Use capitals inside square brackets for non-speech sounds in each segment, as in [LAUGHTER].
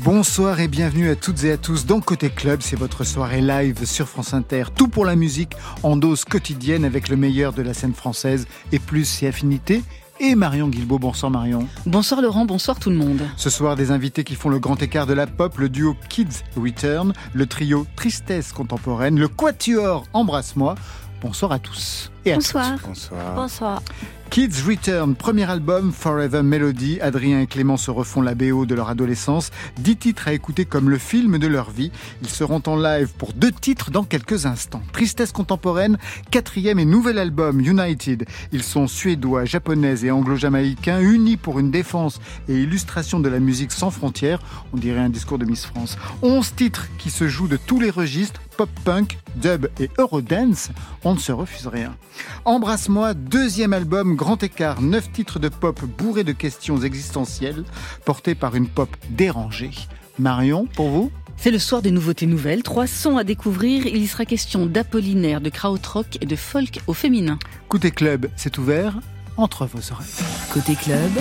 Bonsoir et bienvenue à toutes et à tous dans Côté Club, c'est votre soirée live sur France Inter. Tout pour la musique en dose quotidienne avec le meilleur de la scène française et plus ses affinités et Marion Guilbault. Bonsoir Marion. Bonsoir Laurent, bonsoir tout le monde. Ce soir, des invités qui font le grand écart de la pop, le duo Kids Return, le trio Tristesse contemporaine, le quatuor Embrasse-moi. Bonsoir à tous et à Bonsoir. toutes. Bonsoir. Bonsoir. Kids Return, premier album, Forever Melody. Adrien et Clément se refont la BO de leur adolescence. Dix titres à écouter comme le film de leur vie. Ils seront en live pour deux titres dans quelques instants. Tristesse contemporaine, quatrième et nouvel album, United. Ils sont suédois, japonais et anglo-jamaïcains, unis pour une défense et illustration de la musique sans frontières. On dirait un discours de Miss France. Onze titres qui se jouent de tous les registres, pop-punk, dub et eurodance. On ne se refuse rien. Embrasse-moi, deuxième album, grand écart, neuf titres de pop bourrés de questions existentielles, portés par une pop dérangée. Marion, pour vous? C'est le soir des nouveautés nouvelles. Trois sons à découvrir. Il y sera question d'Apollinaire, de krautrock et de folk au féminin. Côté club, c'est ouvert entre vos oreilles. Côté club,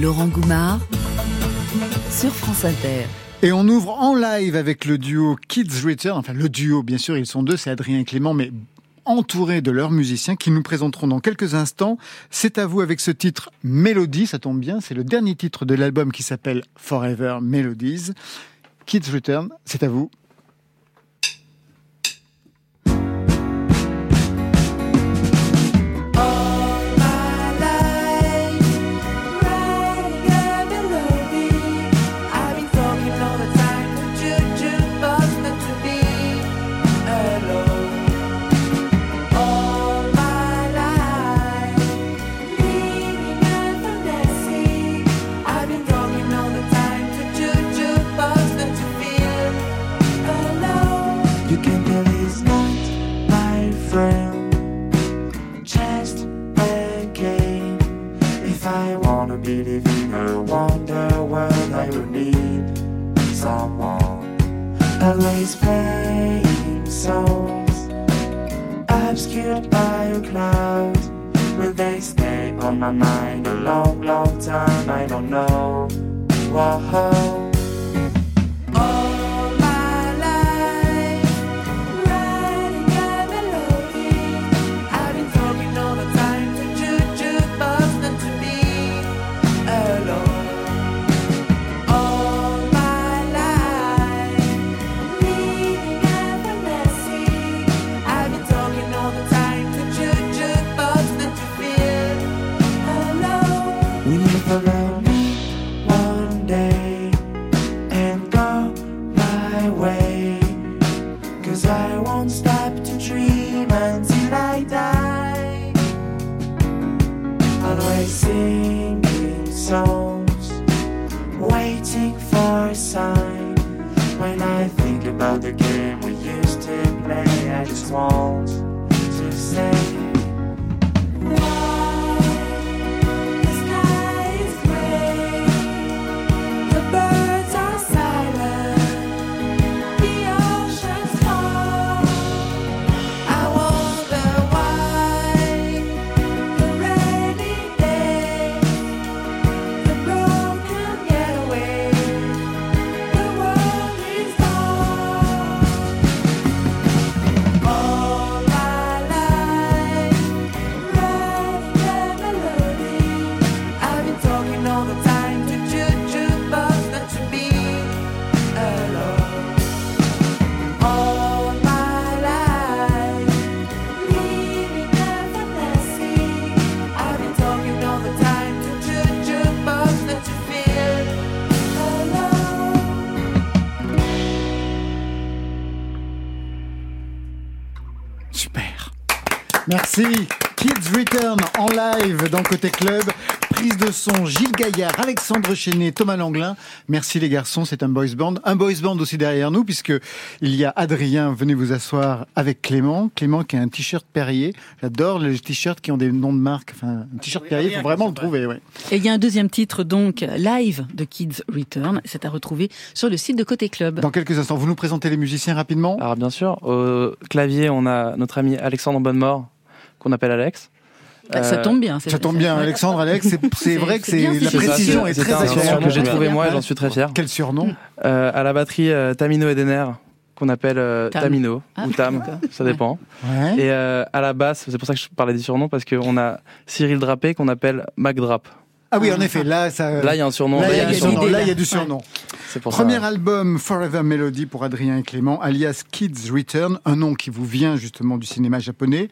Laurent Goumard sur France Inter. Et on ouvre en live avec le duo Kids Return. Enfin, le duo, bien sûr, ils sont deux, c'est Adrien et Clément, mais entourés de leurs musiciens qui nous présenteront dans quelques instants. C'est à vous avec ce titre Mélodie, ça tombe bien, c'est le dernier titre de l'album qui s'appelle Forever Melodies. Kids Return, c'est à vous. My mind the game we used to play, I just want Merci. Kids Return en live dans Côté Club, prise de son, Gilles Gaillard, Alexandre Chenet, Thomas Langlin. Merci les garçons, c'est un boys band. Un boys band aussi derrière nous, puisque il y a Adrien, venez vous asseoir avec Clément. Clément qui a un t-shirt Perrier. J'adore les t-shirts qui ont des noms de marque. Enfin, un t-shirt Perrier, il faut vraiment le trouver, ouais. Et il y a un deuxième titre, donc, live de Kids Return. C'est à retrouver sur le site de Côté Club. Dans quelques instants, vous nous présentez les musiciens rapidement Alors bien sûr, au clavier, on a notre ami Alexandre Bonnemort, qu'on appelle Alex. Ah, ça tombe bien. Ça tombe bien, Alexandre, Alex. C'est- vrai que [LAUGHS] c'est la précision est c'est très agréable. que j'ai trouvé moi et j'en suis très fier. Quel surnom Euh, à la batterie, euh, Tamino Edener, qu'on appelle euh, Tam. Tamino Ah, ou Tam, d'accord. ça dépend. Ouais. Et à la basse, c'est pour ça que je parlais des surnoms, parce qu'on a Cyril Drapé qu'on appelle Mac Drap. Ah oui, en effet, là, ça. Là, il y a un surnom. Là, il y a du y a surnom. l'idée, Là, là. il y a du surnom. C'est pour Premier ça. album Forever Melody pour Adrien et Clément, alias Kids Return, un nom qui vous vient justement du cinéma japonais.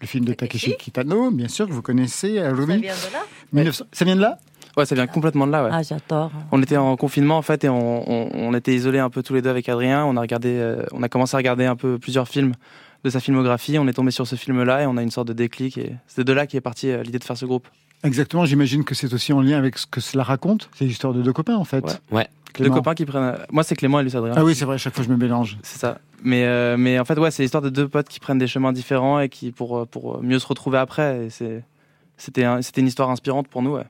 Le film de Takeshi Kitano, bien sûr, que vous connaissez, Harumi. vient de là 1900 Ça vient de là? Ouais, ça vient complètement de là, ouais. Ah, j'adore. On était en confinement en fait et on, on- on était isolés un peu tous les deux avec Adrien. On a regardé, euh, on a commencé à regarder un peu plusieurs films de sa filmographie. On est tombé sur ce film-là et on a une sorte de déclic. Et c'est de là qu'est partie euh, l'idée de faire ce groupe. Exactement, j'imagine que c'est aussi en lien avec ce que cela raconte. C'est l'histoire de deux copains, en fait. Ouais. Ouais. Deux Clément. copains qui prennent. Moi, c'est Clément et lui, c'est Adrien. Ah oui, c'est vrai, à chaque fois je me mélange. C'est ça. Mais, euh, mais en fait, ouais, c'est l'histoire de deux potes qui prennent des chemins différents et qui pour, euh, pour mieux se retrouver après. Et c'est, c'était, un- c'était une histoire inspirante pour nous. Ouais.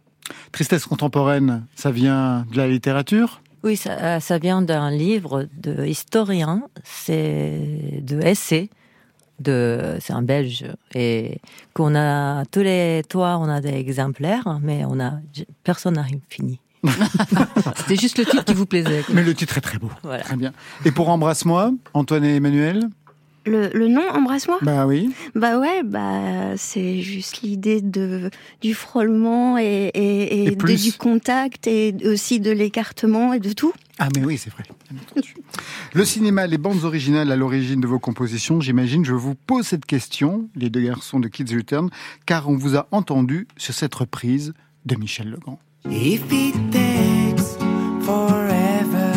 Tristesse contemporaine, ça vient de la littérature? Oui, ça, euh, ça vient d'un livre de historien, c'est de essai, de, c'est un Belge, et qu'on a tous les toits, on a des exemplaires, mais on a personne n'a fini. [LAUGHS] C'était juste le titre qui vous plaisait. quoi. Mais le titre est très beau. Voilà. Très bien. Et pour Embrasse-moi, Antoine et Emmanuel Le, le nom, embrasse-moi? Bah oui. Bah ouais, bah c'est juste l'idée de du frôlement et, et, et Et de- plus. du contact et aussi de l'écartement et de tout. Ah mais oui, c'est vrai. Le cinéma, les bandes originales à l'origine de vos compositions, j'imagine, je vous pose cette question, les deux garçons de Kids Return, car on vous a entendu sur cette reprise de Michel Legrand. If it takes forever,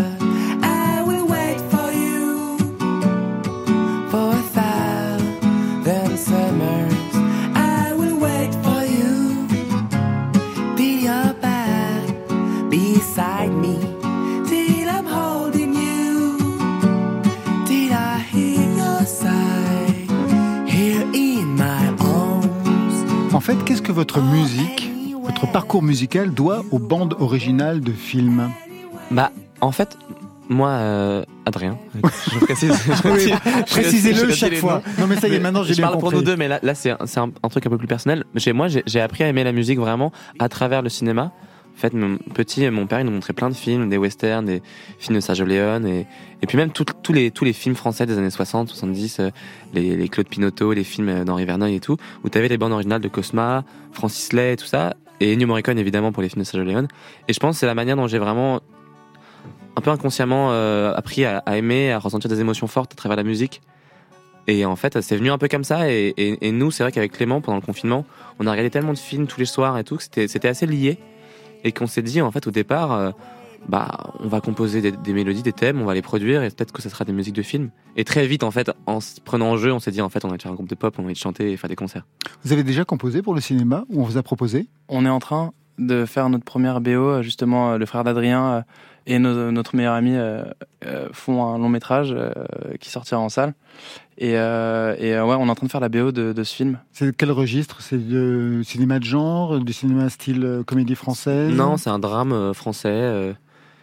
I will wait for you. For a thousand summers, I will wait for you. Till you're back beside me, till I'm holding you, till I hear your sigh here in my arms. En fait, qu'est-ce que votre musique, votre parcours musical doit aux bandes originales de films Bah, en fait, moi, euh, Adrien, [LAUGHS] je précise. je précise- je Précisez-le précise chaque fois. Non mais ça y est, maintenant j'ai je bien parle pour compris. nous deux, mais là, là c'est un, truc un peu plus personnel. Chez moi, j'ai appris à aimer la musique vraiment à travers le cinéma. En fait, mon petit, mon père, il nous montrait plein de films, des westerns, des films de Sergio Leone, et, et puis même tous les, tous les films français des années 60, 70, euh, les, les Claude Pinotto, les films euh, d'Henri Verneuil et tout, où tu avais les bandes originales de Cosma, Francis Lay et tout ça, et Ennio Morricone évidemment pour les films de Sergio Leone. Et je pense que c'est la manière dont j'ai vraiment un peu inconsciemment euh, appris à, aimer, à ressentir des émotions fortes à travers la musique. Et en fait, c'est venu un peu comme ça. Et, nous, c'est vrai qu'avec Clément, pendant le confinement, on a regardé tellement de films tous les soirs et tout, que c'était c'était assez lié. Et qu'on s'est dit, en fait, au départ, euh, bah, on va composer des, des mélodies, des thèmes, on va les produire, et peut-être que ce sera des musiques de films. Et très vite, en fait, en se prenant en jeu, on s'est dit, en fait, on va faire un groupe de pop, on va chanter et faire des concerts. Vous avez déjà composé pour le cinéma ou on vous a proposé? On est en train de faire notre première BO. euh, Justement, euh, le frère d'Adrien euh, et nos- notre meilleur ami font un long métrage qui sortira en salle. Et, euh, et euh, ouais, on est en train de faire la BO de, de ce film. C'est quel registre? C'est du cinéma de genre, du cinéma style comédie française? Non, c'est un drame euh, français.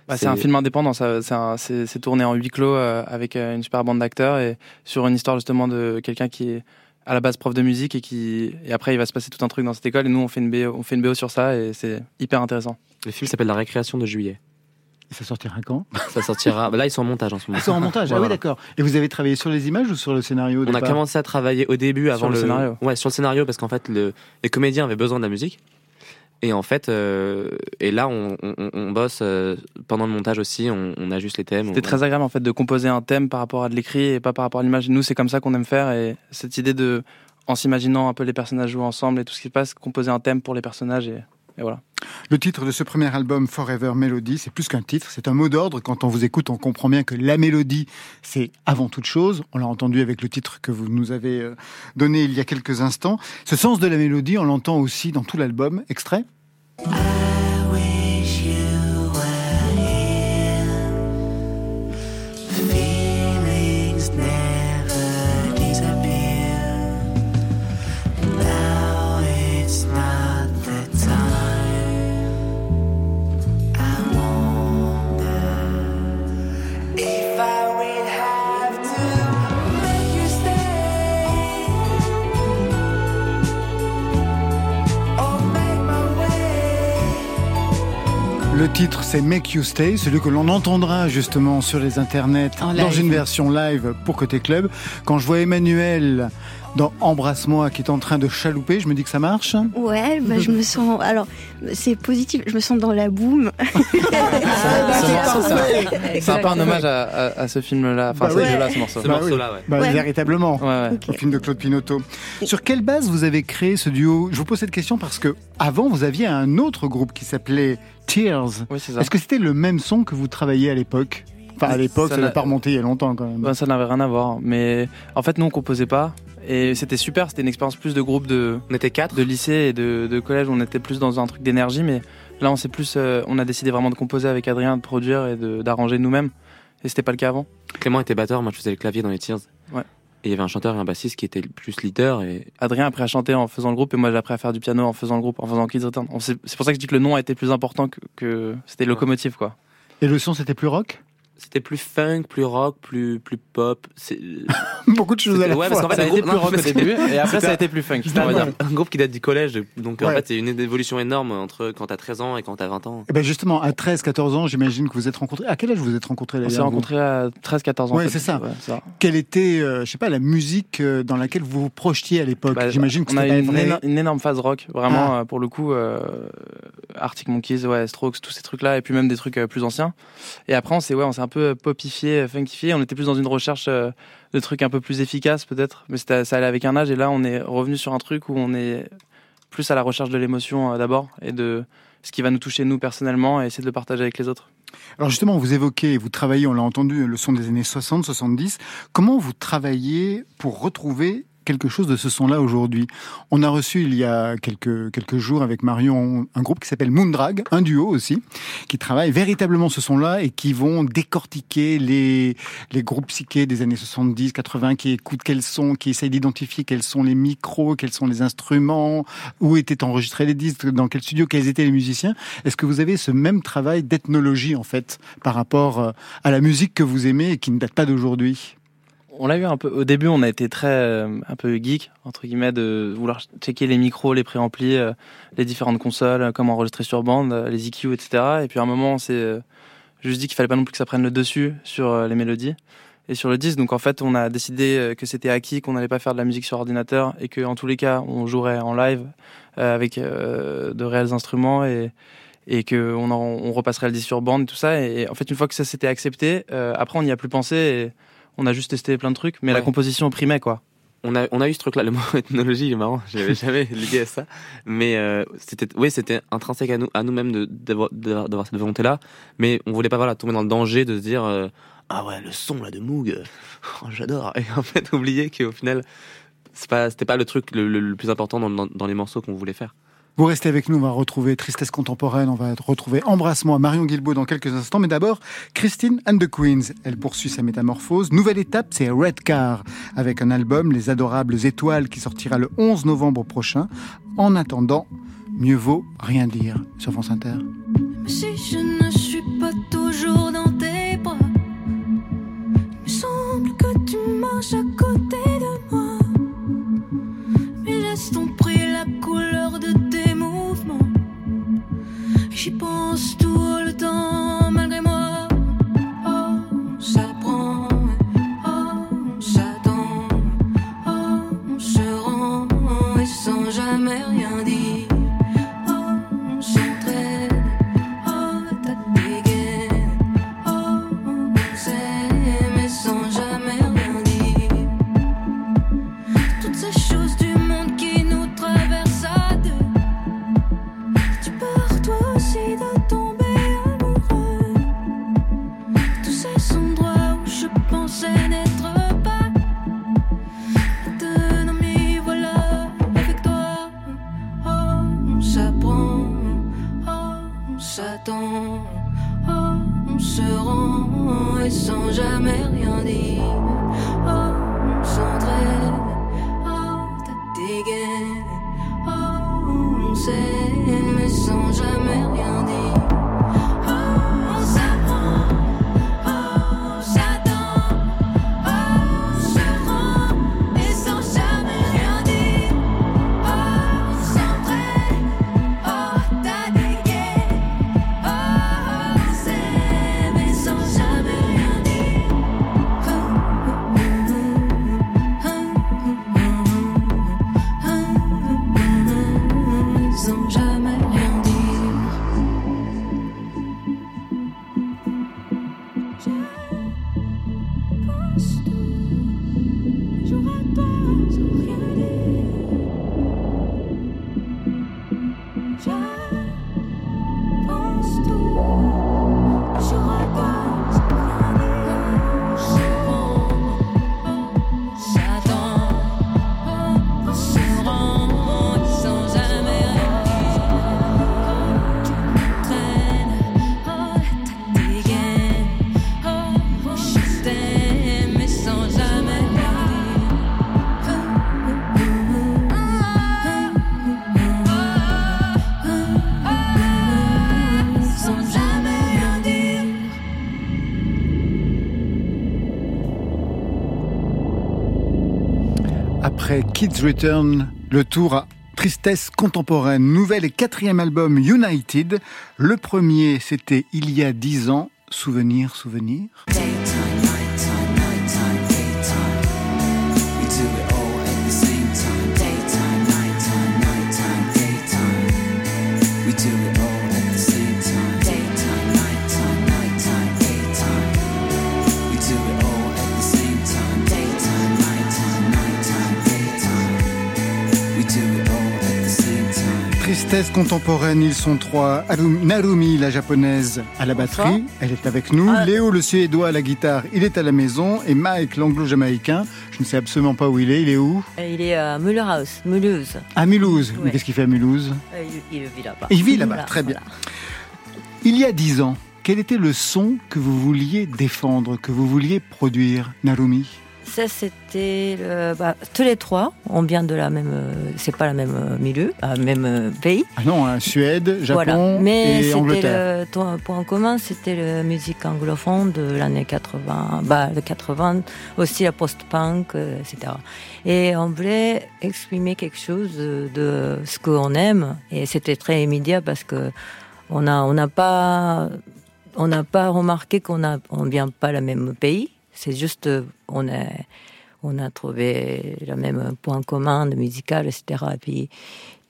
Bah, c'est un film indépendant, ça- c'est un- c'est c'est tourné en huis clos euh, avec euh, une super bande d'acteurs et sur une histoire justement de quelqu'un qui est à la base prof de musique et qui et après il va se passer tout un truc dans cette école et nous on fait une BO, on fait une BO sur ça et c'est hyper intéressant. Le film s'appelle La récréation de juillet. Et ça sortira quand? [LAUGHS] Ça sortira. bah là, ils sont en montage en ce moment. C'est en montage. Ah oui, d'accord. Et vous avez travaillé sur les images ou sur le scénario On a commencé à travailler au début avant le scénario. Ouais, sur le scénario parce qu'en fait le... les comédiens avaient besoin de la musique. Et en fait, euh, et là on, on- on bosse euh, pendant le montage aussi, on, on ajuste les thèmes. C'était très agréable en fait de composer un thème par rapport à de l'écrit et pas par rapport à l'image. Nous c'est comme ça qu'on aime faire et cette idée de en s'imaginant un peu les personnages jouer ensemble et tout ce qui se passe, composer un thème pour les personnages et, et voilà. Le titre de ce premier album, Forever Melody, c'est plus qu'un titre, c'est un mot d'ordre. Quand on vous écoute, on comprend bien que la mélodie, c'est avant toute chose. On l'a entendu avec le titre que vous nous avez euh, donné il y a quelques instants. Ce sens de la mélodie, on l'entend aussi dans tout l'album. Extrait Le titre, c'est Make You Stay, celui que l'on entendra justement sur les internets En dans live. une version live pour Côté Club. Quand je vois Emmanuel dans Embrasse-moi qui est en train de chalouper, je me dis que ça marche. Ouais, bah, je me sens. Alors, c'est positif. Je me sens dans la boum. Ce morceau, [LAUGHS] c'est un- c'est un peu un hommage à, à- à ce film-là, enfin Bah ce oui. jeu-là, ce morceau. Ce Bah morceau-là, ouais. Bah, Ouais. Véritablement. Ouais, ouais. Au film de Claude Pinotto. Sur quelle base vous avez créé ce duo? Je vous pose cette question parce que avant vous aviez un autre groupe qui s'appelait Tears. Oui, c'est ça. Est-ce que c'était le même son que vous travailliez à l'époque? Enfin à l'époque, ça n'a n'a- pas remonté il y a longtemps quand même. Ben, ça n'avait rien à voir. Mais en fait, nous, on composait pas. Et c'était super. C'était une expérience plus de groupe de, On était quatre. de lycée et de, de collège. On était plus dans un truc d'énergie. Mais là, on s'est plus. euh, on a décidé vraiment de composer avec Adrien, de produire et de- d'arranger nous-mêmes. Et c'était pas le cas avant. Clément était batteur, moi je faisais le clavier dans les Tears. Ouais. Et il y avait un chanteur et un bassiste qui étaient plus leader et Adrien a appris à chanter en faisant le groupe et moi j'ai appris à faire du piano en faisant le groupe, en faisant Kids Return. C'est pour ça que je dis que le nom a été plus important que, que c'était locomotive quoi. Et le son c'était plus rock? C'était plus funk, plus rock, plus plus pop. C'est [LAUGHS] Beaucoup de choses à la Ouais, parce fois. qu'en fait, Ça a été groupe- plus rock au parce début et après ça a été plus funk. C'était un, groupe qui date du collège, donc en Ouais. fait c'est une évolution énorme entre quand t'as 13 ans et quand t'as 20 ans. Eh ben justement, à 13, 14 ans, j'imagine que vous êtes rencontrés. À quel âge vous êtes rencontrés On d'ailleurs s'est vous rencontrés à 13-14 ans. Ouais, en fait. c'est ça. Ouais, ça. Quelle était, euh, je sais pas, la musique euh, dans laquelle vous vous projetiez à l'époque? Bah, J'imagine que on a c'était une, pas vrai. éno- une énorme phase rock, vraiment Ah. euh, pour le coup. euh, Arctic Monkeys, ouais, Strokes, tous ces trucs-là, et puis même des trucs euh, plus anciens. Et après, on s'est ouais, on s'est un peu popifié, euh, funkifié. On était plus dans une recherche euh, de trucs un peu plus efficaces peut-être, mais ça allait avec un âge. Et là, on est revenu sur un truc où on est plus à la recherche de l'émotion euh, d'abord et de ce qui va nous toucher nous personnellement et essayer de le partager avec les autres. Alors justement, vous évoquez, vous travaillez, on l'a entendu, le son des années 60, 70. Comment vous travaillez pour retrouver quelque chose de ce son-là aujourd'hui On a reçu il y a quelques, quelques jours avec Marion un groupe qui s'appelle Moondrag, un duo aussi, qui travaille véritablement ce son-là et qui vont décortiquer les, les groupes psychés des années 70, 80, qui écoutent quels sont, qui essayent d'identifier quels sont les micros, quels sont les instruments, où étaient enregistrés les disques, dans quel studio, quels étaient les musiciens. Est-ce que vous avez ce même travail d'ethnologie en fait par rapport euh, à la musique que vous aimez et qui ne date pas d'aujourd'hui? On l'a eu un peu. Au début, on a été très euh, un peu geek entre guillemets de vouloir checker les micros, les préamplis, euh, les différentes consoles, euh, comment enregistrer sur bande, euh, les EQ, etc. Et puis à un moment, on s'est euh, juste dit qu'il fallait pas non plus que ça prenne le dessus sur euh, les mélodies et sur le disque. Donc en fait, on a décidé que c'était acquis, qu'on n'allait pas faire de la musique sur ordinateur et que en tous les cas, on jouerait en live avec de réels instruments et et que on, en- on repasserait le disque sur bande et tout ça. Et, en fait, une fois que ça s'était accepté, après on n'y a plus pensé. Et, on a juste testé plein de trucs, mais la composition primait quoi. On a, on a eu ce truc-là, le mot [LAUGHS] ethnologie, il est marrant, j'avais jamais [LAUGHS] lié à ça. Mais euh, c'était, oui, c'était intrinsèque à nous, à nous-mêmes de, d'avoir, cette volonté-là. Mais on voulait pas voilà, tomber dans le danger de se dire euh, Ah ouais, le son là de Moog, [LAUGHS] oh, j'adore. Et en fait, oublier qu'au final, c'est pas, c'était pas le truc le, le- le plus important dans, dans, dans les morceaux qu'on voulait faire. Vous restez avec nous, on va retrouver Tristesse contemporaine, on va retrouver Embrassement à Marion Guilbault dans quelques instants. Mais d'abord, Christine and the Queens. Elle poursuit sa métamorphose. Nouvelle étape, c'est Red Car, avec un album, Les Adorables Étoiles, qui sortira le 11 novembre prochain. En attendant, mieux vaut rien dire sur France Inter. Si je ne suis pas toujours dans tes bras, il me semble que tu marches à côté Kids Return, le tour à Tristesse contemporaine, nouvel et quatrième album United. Le premier, c'était il y a dix ans. Souvenir, souvenir. Tristesse contemporaine, ils sont trois. Narumi, la japonaise, à la batterie, elle est avec nous. Ah. Léo, le suédois, à la guitare, il est à la maison. Et Mike, l'anglo-jamaïcain, je ne sais absolument pas où il est. Il est où? Et Il est à Mulhouse, Mulhouse. À Mulhouse. Mais Ouais. Qu'est-ce qu'il fait à Mulhouse? Euh, Il, il vit là-bas. Il vit là-bas, très bien. Il y a dix ans, quel était le son que vous vouliez défendre, que vous vouliez produire, Narumi? Ça, c'était le- bah, tous les trois. On vient de la même. euh, C'est pas la même euh, milieu, euh, même pays. Ah non, hein, Suède, Japon Voilà. Mais et c'était Angleterre. le ton- point commun, c'était la musique anglophone de l'année 80, bah, le 80, aussi la post-punk, etc. Et on voulait exprimer quelque chose de, ce qu'on aime. Et c'était très immédiat parce que on a, on n'a pas, on n'a pas remarqué qu'on a, on vient pas le même pays. C'est juste, euh, on a, on a trouvé le même point commun de musical, etc. Et puis,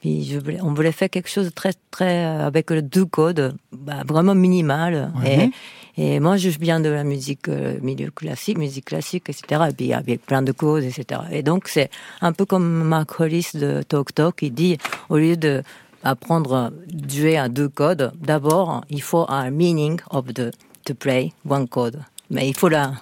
puis je voulais, on voulait faire quelque chose de très, très, euh, avec le deux codes, bah, vraiment minimal. Et, et moi, je viens de la musique, euh, milieu classique, musique classique, etc. Et puis, avec plein de causes, etc. Et donc, c'est un peu comme Mark Hollis de Talk Talk, il dit, au lieu de apprendre à jouer à deux codes, d'abord, il faut un meaning of the, to play one code. Mais il faut la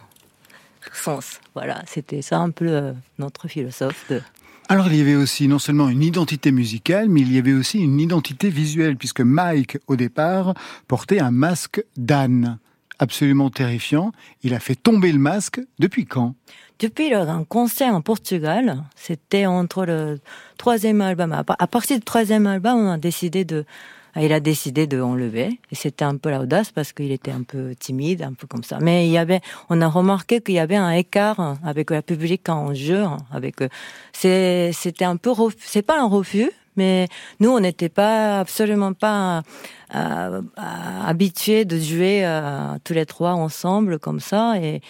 sens. Voilà, c'était ça un peu euh, notre philosophe de, Alors il y avait aussi non seulement une identité musicale, mais il y avait aussi une identité visuelle, puisque Mike, au départ, portait un masque d'âne. Absolument terrifiant. Il a fait tomber le masque depuis quand? Depuis un concert en Portugal, c'était entre le troisième album. À partir du troisième album, on a décidé de, il a décidé de enlever. Et c'était un peu l'audace parce qu'il était un peu timide, un peu comme ça. Mais il y avait, on a remarqué qu'il y avait un écart avec le public en jeu. Avec, euh, c'est, c'était un peu, c'est pas un refus. Mais nous, on n'était pas absolument pas euh, euh, habitués de jouer euh, tous les trois ensemble comme ça. Et,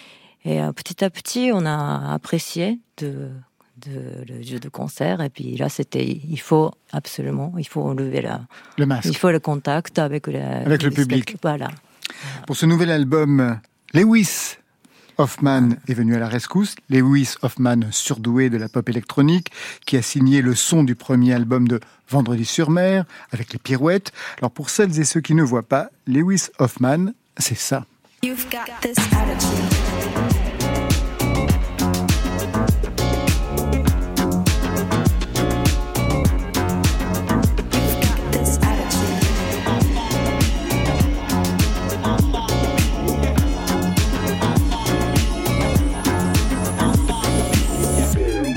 et euh, petit à petit, on a apprécié de, de, le jeu de concert. Et puis là, c'était, il faut absolument, il faut enlever la, Le masque. il faut le contact avec le, Avec le public. Voilà. Pour ce nouvel album, Lewis Hoffman est venu à la rescousse. Lewis Hoffman, surdoué de la pop électronique, qui a signé le son du premier album de Vendredi sur mer, avec les pirouettes. Alors pour celles et ceux qui ne voient pas, Lewis Hoffman, c'est ça. You've got this attitude.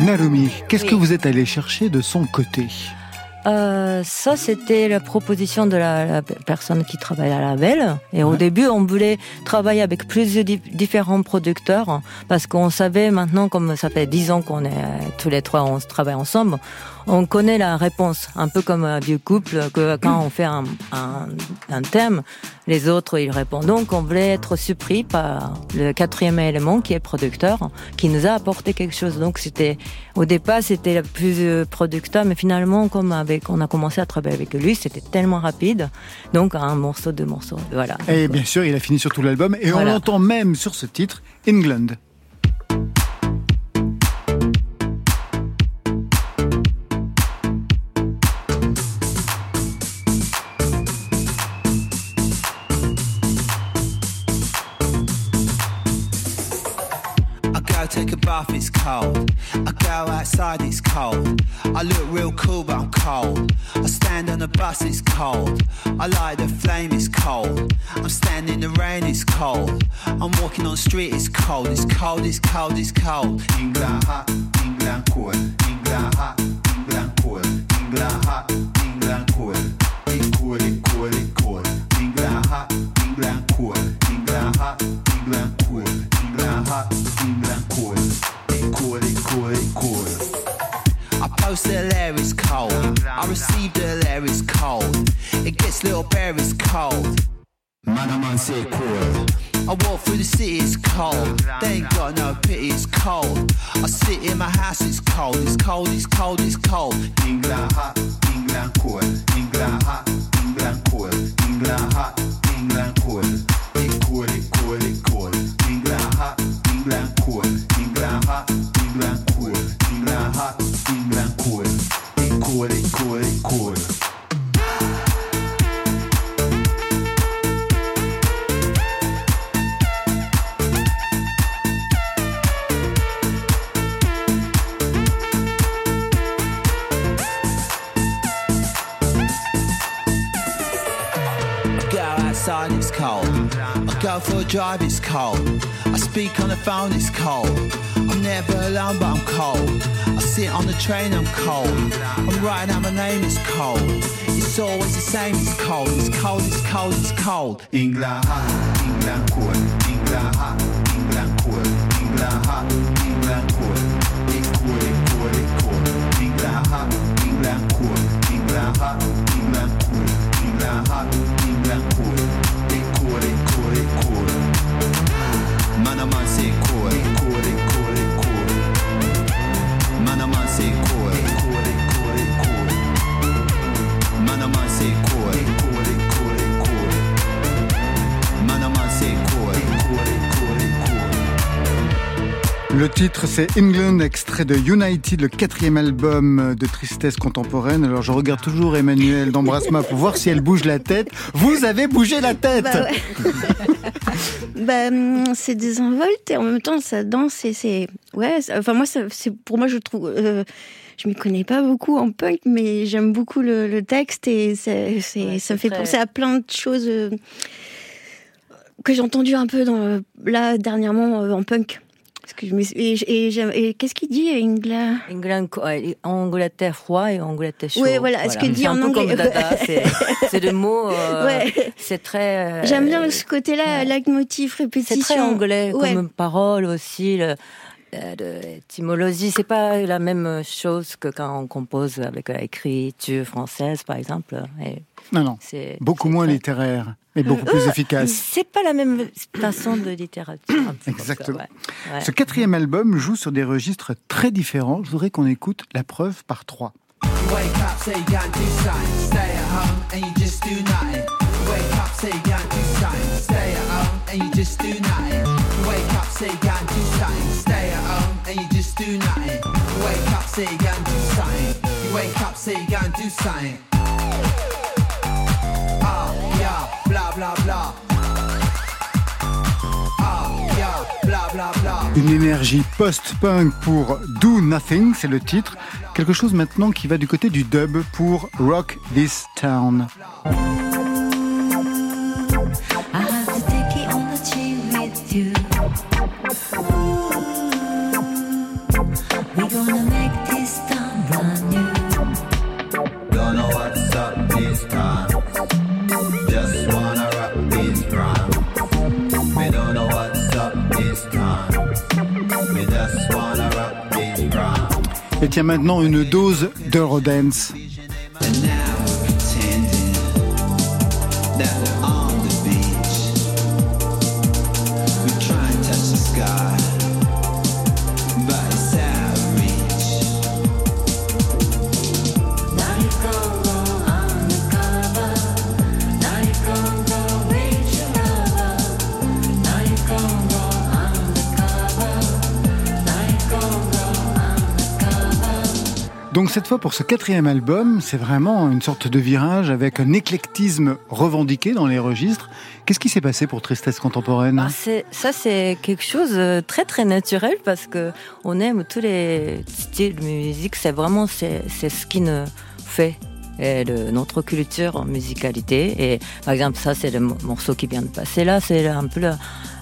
Narumi, qu'est-ce que vous êtes allé chercher de son côté? Euh, ça, c'était la proposition de la, la personne qui travaille à la label. Et au début, on voulait travailler avec plusieurs di- différents producteurs parce qu'on savait maintenant, comme ça fait dix ans qu'on est tous les trois, on travaille ensemble, on connaît la réponse. Un peu comme un vieux couple, que quand on fait un, un, un thème, les autres, ils répondent. Donc, on voulait être surpris par le quatrième élément qui est producteur, qui nous a apporté quelque chose. Donc, c'était, au départ, c'était le plus euh, producteur, mais finalement, comme avec, on a commencé à travailler avec lui, c'était tellement rapide. Donc, un morceau, deux morceaux. Voilà. Et bien sûr, il a fini sur tout l'album, et on l'entend même sur ce titre, England. Go take a bath, it's cold. I go outside, it's cold. I look real cool, but I'm cold. I stand on the bus, it's cold. I light the flame, it's cold. I'm standing in the rain, it's cold. I'm walking on the street, it's cold. It's cold, it's cold, it's cold. England hot, England cold. England hot, England cold. England hot, the hilarious cold. I receive the hilarious cold. It gets little berries cold. Man, a man say cold. I walk through the city, it's cold. They ain't got no pity, it's cold. I sit in my house, it's cold. It's cold, it's cold, it's cold. England hot, England cold. England hot, England cold. England hot, England cold. It cold, it cold, it cold. England hot, England cold. England hot, It. I go outside, it's cold. I go for a drive, it's cold. I speak on the phone, it's cold. Never alone, but I'm cold. I sit on the train, I'm cold. I'm writing out my name, it's cold. It's always the same, it's cold. It's cold, it's cold, it's cold. England hot, England cold. England hot, England cold. England hot, England cold. It cold, it cold, it cold. England hot, England. England hot, Le titre c'est England, extrait de United, le quatrième album de tristesse contemporaine. Alors je regarde toujours Emmanuel d'Embrassema pour voir si elle bouge la tête. Vous avez bougé la tête Bah ouais. [LAUGHS] bah, hum, c'est désinvolte et en même temps ça danse et c'est ouais. Enfin moi, c'est pour moi je trouve. euh, je m'y connais pas beaucoup en punk, mais j'aime beaucoup le, le texte et Ouais, ça me fait très- penser à plein de choses euh, que j'ai entendu un peu dans là dernièrement euh, en punk. Et, et j'aime- et qu'est-ce qu'il dit England, co- ouais, Angleterre froid et Angleterre chaud. Ouais, voilà, ce qu'il dit en anglais. c'est [LAUGHS] des mots. euh, Ouais. C'est très. euh, J'aime bien ce côté-là, leitmotiv, répétition. C'est très anglais Ouais. comme parole aussi. Le, euh, de- étymologie, c'est pas la même chose que quand on compose avec l'écriture française, par exemple. Et Non, non. c'est Beaucoup moins littéraire, mais beaucoup plus efficace. c'est pas la même façon de littérature. comme [COUGHS] ça, Exactement. ouais. Ouais. Ce quatrième album joue sur des registres très différents. Je voudrais qu'on écoute la preuve par trois. Ah. Une énergie post-punk pour Do Nothing, c'est le titre. Quelque chose maintenant qui va du côté du dub pour Rock This Town. Tiens maintenant une dose d'Eurodance. Donc cette fois pour ce quatrième album, c'est vraiment une sorte de virage avec un éclectisme revendiqué dans les registres. Qu'est-ce qui s'est passé pour Tristesse contemporaine? Ah, ça, c'est quelque chose de très très naturel parce que on aime tous les styles de musique. C'est vraiment c'est ce qui nous fait et de notre culture en musicalité. Et par exemple, ça, c'est le mo- morceau qui vient de passer là. C'est un peu le-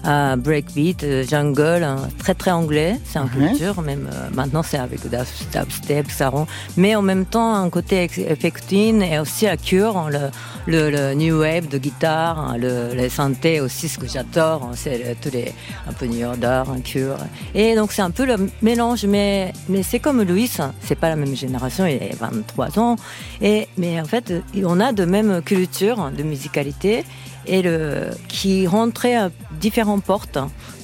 euh, breakbeat, jungle, hein, très très anglais. C'est un Ouais. culture, même euh, maintenant c'est avec dub- dubstep, ça rend. Mais en même temps, un côté effectine et aussi la cure, hein, le, le, le new wave de guitare, hein, le, les synthés aussi, ce que j'adore, hein, c'est le- tous les un peu New Order, un cure. Et donc c'est un peu le mélange, mais mais c'est comme Louis, c'est pas la même génération, il a 23 ans, et mais en fait on a de même culture de musicalité et qui rentrait à différentes portes.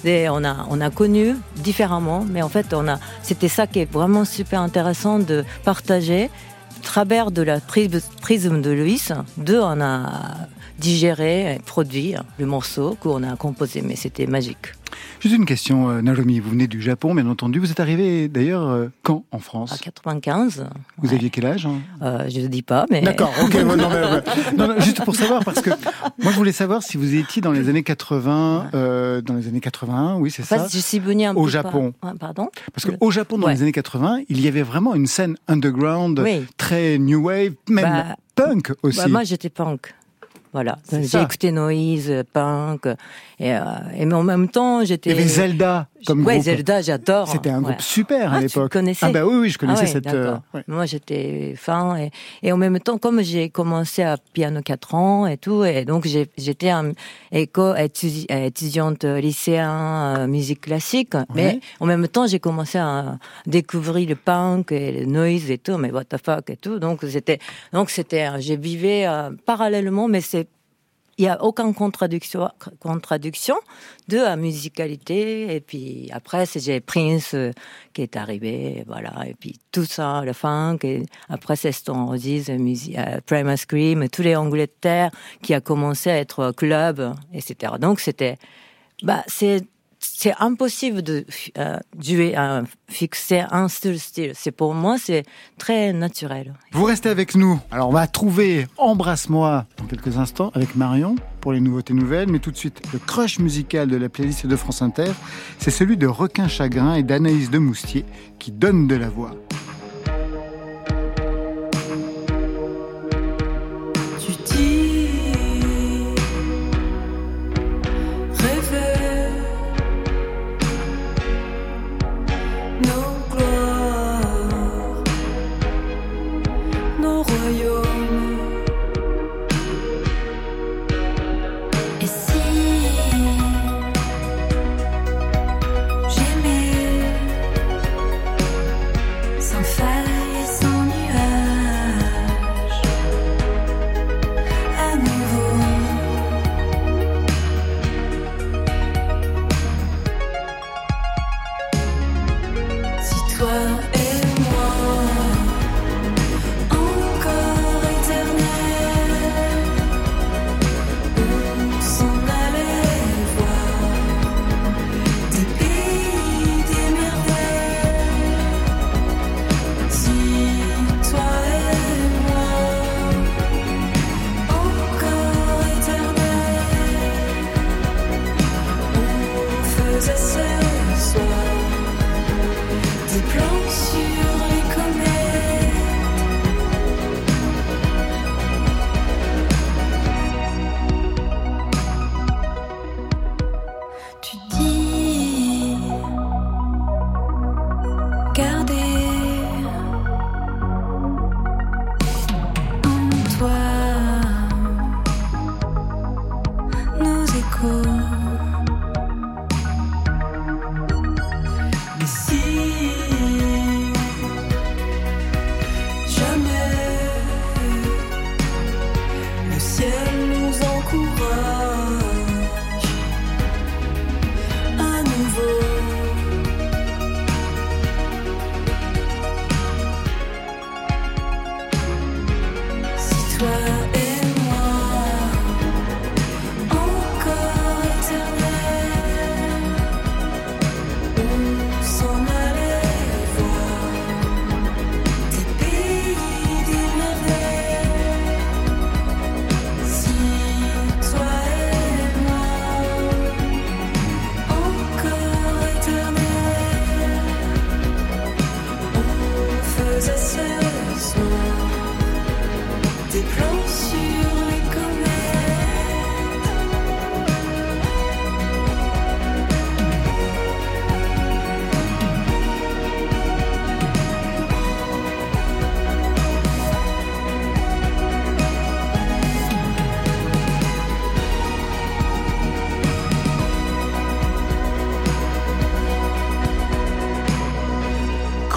Et on a on a connu différemment, mais en fait on a c'était ça qui est vraiment super intéressant de partager travers de la prisme de Louis. Deux, on a digéré, et produit le morceau qu'on a composé, mais c'était magique. Juste une question, euh, Naomi. Vous venez du Japon, bien entendu. Vous êtes arrivé d'ailleurs euh, quand en France? À 95. Vous ouais. aviez quel âge hein? Euh, je ne dis pas, mais. D'accord, ok. [LAUGHS] non. Non, non, juste pour savoir, parce que moi je voulais savoir si vous étiez dans les années 80, euh, dans les années 81, oui, c'est En fait, ça? je suis venue un Au peu Japon. Pardon? Parce qu'au Japon, dans Ouais. les années 80, il y avait vraiment une scène underground, Oui. très new wave, même Bah, punk aussi. Bah, moi, j'étais punk. Voilà. J'ai écouté Noise, punk. Et, euh, et mais en même temps, j'étais. y avait Zelda comme Ouais, groupe. Zelda, j'adore. C'était un Ouais. groupe super à Ah, tu l'époque. connaissais Ah bah oui, oui, je connaissais Ah ouais, cette. euh. Moi, j'étais fan et, et en même temps, comme j'ai commencé à piano 4 ans et tout, et donc j'étais un éco étudi- étudiante lycéen euh, musique classique, mais en même temps, j'ai commencé à découvrir le punk et le noise et tout, mais what the fuck et tout. Donc c'était, donc c'était, euh, j'ai vivé euh, parallèlement, mais c'est il y a aucune contradiction, contradiction de la musicalité. Et puis après, c'est j'ai Prince euh, qui est arrivé, voilà. Et puis tout ça, le funk. Et après, c'est Stone Roses, euh, Primal Scream, tous les Angleterre qui a commencé à être club, etc. Donc c'était, bah, c'est c'est impossible de euh, jouer, fixer un seul style. C'est pour moi, c'est très naturel. Vous restez avec nous. Alors on va trouver Embrasse-moi dans quelques instants avec Marion pour les nouveautés nouvelles, mais tout de suite le crush musical de la playlist de France Inter, c'est celui de Requin Chagrin et d'Anaïs de Moustier qui donne de la voix.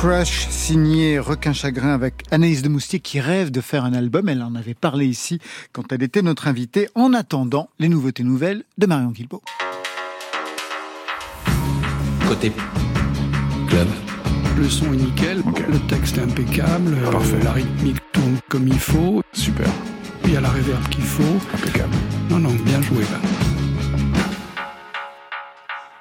Crush, signé Requin Chagrin avec Anaïs de Moustier qui rêve de faire un album. Elle en avait parlé ici quand elle était notre invitée. En attendant, les nouveautés nouvelles de Marion Guilbault. Côté club. Le son est nickel, le texte est impeccable, euh, la rythmique tourne comme il faut. Super. Il y a la réverb qu'il faut. Impeccable. Non, non, bien joué là.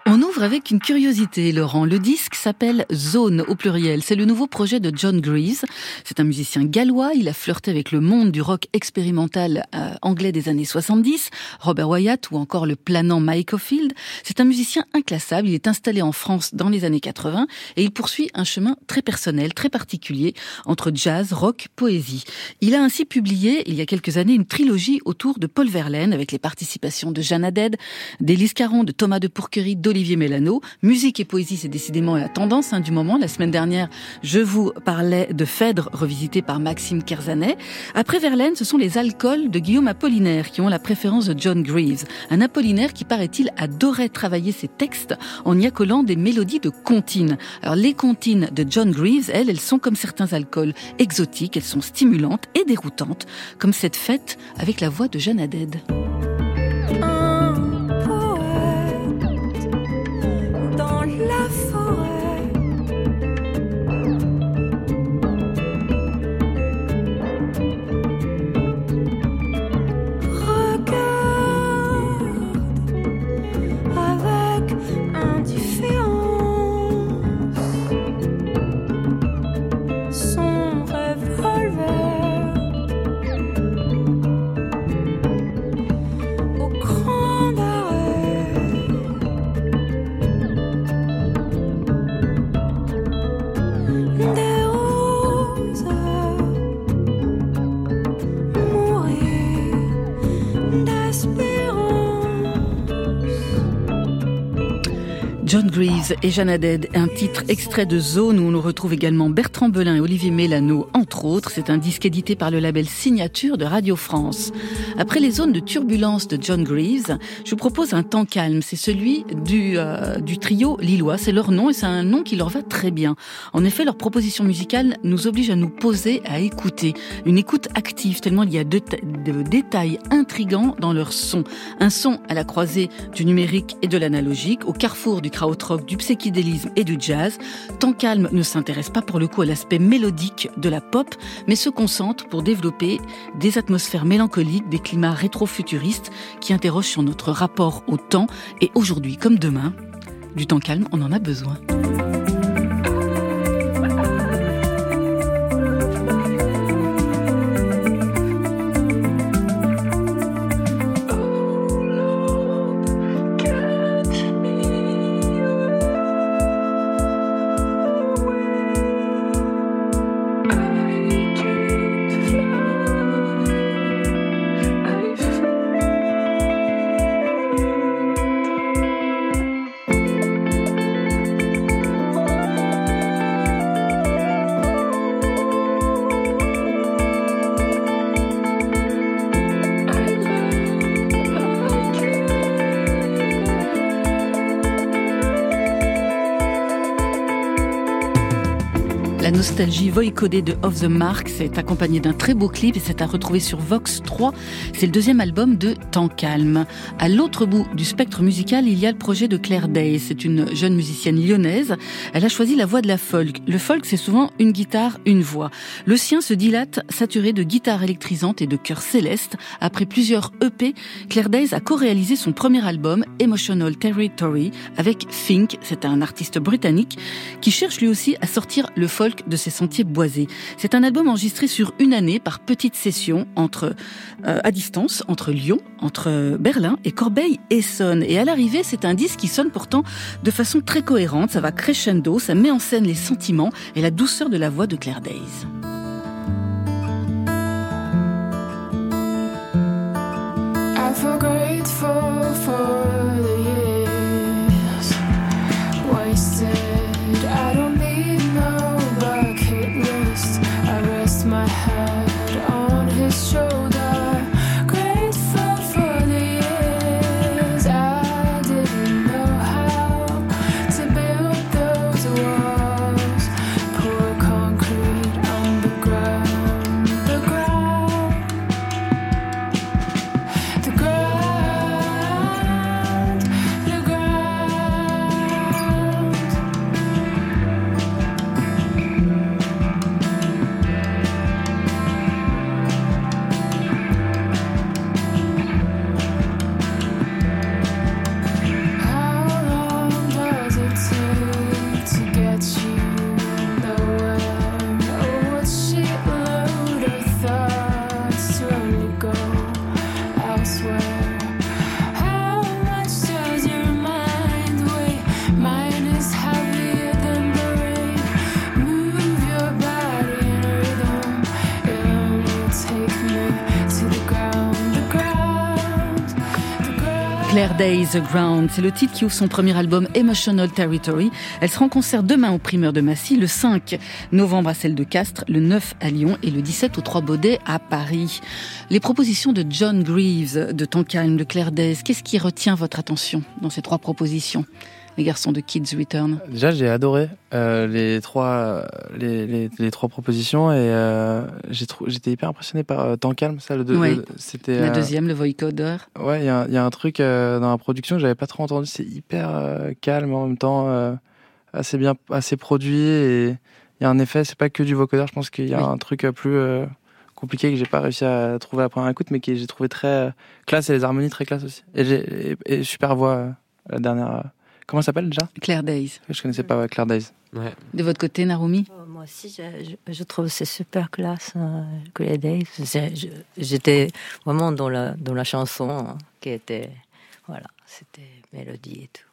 On ouvre avec une curiosité, Laurent. Le disque s'appelle Zone au pluriel. C'est le nouveau projet de John Greaves. C'est un musicien gallois. Il a flirté avec le monde du rock expérimental euh, anglais des années 70, Robert Wyatt ou encore le planant Mike Ofield. C'est un musicien inclassable. Il est installé en France dans les années 80 et il poursuit un chemin très personnel, très particulier entre jazz, rock, poésie. Il a ainsi publié, il y a quelques années, une trilogie autour de Paul Verlaine avec les participations de Jeanne Haddad, d'Élise Caron, de Thomas de Pourquerie, Olivier Mélano. Musique et poésie, c'est décidément la tendance hein, du moment. La semaine dernière, je vous parlais de Phèdre, revisité par Maxime Kerzanet. Après Verlaine, ce sont les alcools de Guillaume Apollinaire qui ont la préférence de John Greaves. Un Apollinaire qui, paraît-il, adorait travailler ses textes en y accolant des mélodies de comptines. Alors, les comptines de John Greaves, elles, elles sont comme certains alcools exotiques. Elles sont stimulantes et déroutantes, comme cette fête avec la voix de Jeanne Haddad. Et Jeanne Haddad, un titre extrait de Zone où on retrouve également Bertrand Belin et Olivier Mélano, entre autres. C'est un disque édité par le label Signature de Radio France. Après les zones de turbulence de John Greaves, je vous propose un temps calme. C'est celui du, euh, du trio lillois. C'est leur nom et c'est un nom qui leur va très bien. En effet, leur proposition musicale nous oblige à nous poser, à écouter. Une écoute active, tellement il y a de, détails intrigants dans leur son. Un son à la croisée du numérique et de l'analogique, au carrefour du krautrock, du psychédélisme et du jazz. Tant calme ne s'intéresse pas pour le coup à l'aspect mélodique de la mais se concentre pour développer des atmosphères mélancoliques, des climats rétro-futuristes qui interrogent sur notre rapport au temps et aujourd'hui comme demain. Du temps calme, on en a besoin. Nostalgie voicodée de Off the Mark. C'est accompagné d'un très beau clip et c'est à retrouver sur Vox 3. C'est le deuxième album de Temps Calme. À l'autre bout du spectre musical, il y a le projet de Claire Day. C'est une jeune musicienne lyonnaise. Elle a choisi la voix de la folk. Le folk, c'est souvent une guitare, une voix. Le sien se dilate, saturé de guitares électrisantes et de chœurs célestes. Après plusieurs EP, Claire Days a co-réalisé son premier album, Emotional Territory, avec Fink. C'est un artiste britannique qui cherche lui aussi à sortir le folk de ses sentiers boisés. C'est un album enregistré sur une année par petites sessions entre, euh, à distance entre Lyon, entre Berlin et Corbeil-Essonne. Et à l'arrivée, c'est un disque qui sonne pourtant de façon très cohérente. Ça va crescendo, ça met en scène les sentiments et la douceur de la voix de Claire Days. Days Ground, c'est le titre qui ouvre son premier album Emotional Territory. Elle sera en concert demain au primeur de Massy, le 5 novembre à celle de Castres, le 9 à Lyon et le 17 au Trois Baudets à Paris. Les propositions de John Greaves, de Calme, de Claire Days, qu'est-ce qui retient votre attention dans ces trois propositions? Les garçons de Kids Return Déjà, j'ai adoré euh, les trois les, les, les, trois propositions et euh, j'étais hyper impressionné par euh, Temps calme. Ça, le, ouais. c'était la deuxième, le vocoder. Ouais, il y, y, a un truc dans la production que j'avais pas trop entendu. C'est hyper calme en même temps, assez bien, assez produit et il y a un effet. C'est pas que du vocoder. Je pense qu'il y a oui. un truc plus compliqué que j'ai pas réussi à trouver à la première écoute, mais que j'ai trouvé très classe et les harmonies très classe aussi. Et, et, et super voix la dernière. Comment ça s'appelle déjà Claire Days. Je connaissais pas Claire Days. Ouais. De votre côté, Narumi oh, Moi aussi, je, je, je trouve c'est super classe, euh, Claire Days. J'étais vraiment dans la, dans la chanson hein, qui était. Voilà, c'était mélodie et tout.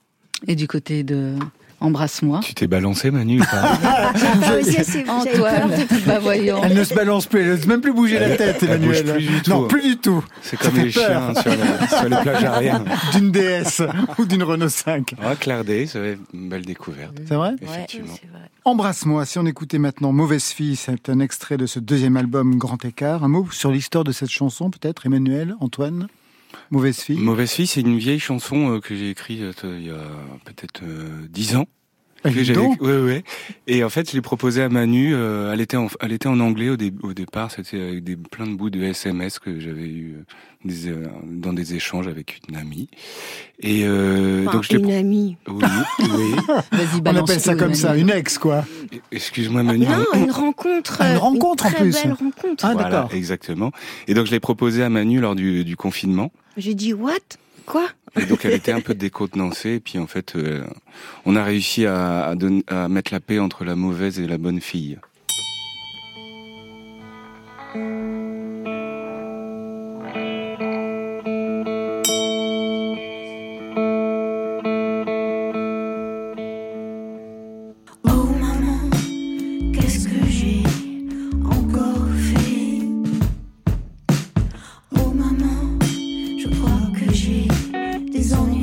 Et du côté de Embrasse-moi. Tu t'es balancé, Manu [LAUGHS] Antoine, bah voyons. Elle ne se balance plus, elle n'ose même plus bouger la tête, elle Emmanuel. Bouge plus du tout. Non, plus du tout. C'est comme les chiens sur, la, sur, les plages aériennes. [LAUGHS] D'une DS [LAUGHS] ou d'une Renault 5. Ouais, Claire Day, c'est une belle découverte. C'est vrai Effectivement. Ouais, vrai. Embrasse-moi. Si on écoutait maintenant Mauvaise fille, c'est un extrait de ce deuxième album Grand Écart. Un mot sur l'histoire de cette chanson, peut-être, Emmanuel, Antoine? Mauvaise fille Mauvaise fille, c'est une vieille chanson que j'ai écrite il y a peut-être dix ans. Oui, oui. Et en fait, je l'ai proposé à Manu. Euh, elle était en, elle était en anglais au, dé, au départ. C'était avec des plein de bouts de SMS que j'avais eu des, euh, dans des échanges avec une amie. Et euh, enfin, donc je une amie. Oui, oui. [LAUGHS] On appelle ça comme ça, une ex, quoi. Excuse-moi, Manu. Non, une rencontre. Une rencontre une en plus. Belle rencontre. Ah, voilà, d'accord. exactement. Et donc je l'ai proposé à Manu lors du, du confinement. J'ai dit what? Quoi? Et donc elle était un peu décontenancée, et puis en fait, euh, on a réussi à, mettre la paix entre la mauvaise et la bonne fille. Des ennuis.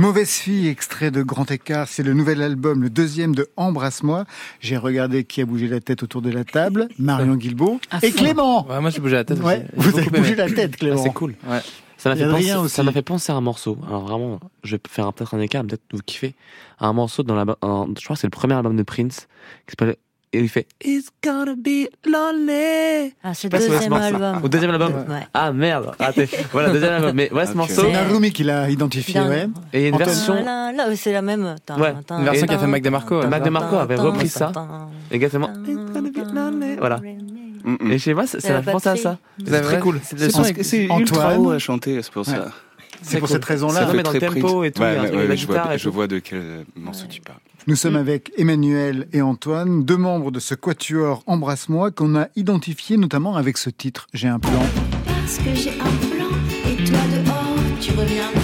Mauvaise fille, extrait de Grand Écart, c'est le nouvel album, le deuxième de Embrasse-moi. J'ai regardé qui a bougé la tête autour de la table, Marion Guilbault et. Clément. Ouais, moi j'ai bougé la tête Ouais, aussi. Vous avez aimé. bougé la tête, Clément. Ah, c'est cool. Ouais. Ça m'a fait, penser- fait à un morceau. Alors vraiment, je vais faire un- peut-être un écart, peut-être vous kiffez. À un morceau dans la, un- je crois que c'est le premier album de Prince, qui s'appelle, et il fait It's gonna be lonely. Ah, c'est le deuxième album. Au deuxième album Ouais. Ah merde, raté. voilà, deuxième album. Mais ouais, ce morceau. C'est Narumi qui l'a identifié, ouais. Et il y a une version. Là, là, c'est la même. Ouais, une version qu'a fait Mac DeMarco. Mac DeMarco avait repris ça. Exactement. Voilà. Mm, mm. Et je sais pas, ça Elle ça a m'a penser à ça. C'est très cool. C'est ultra haut à chanter, c'est pour ça. C'est pour cette raison-là. Met dans le tempo et tout, a je et vois de quel morceau tu parles. Nous sommes avec Emmanuel et Antoine, deux membres de ce quatuor Embrasse-moi qu'on a identifié notamment avec ce titre J'ai un plan. Parce que j'ai un plan et toi dehors tu reviendras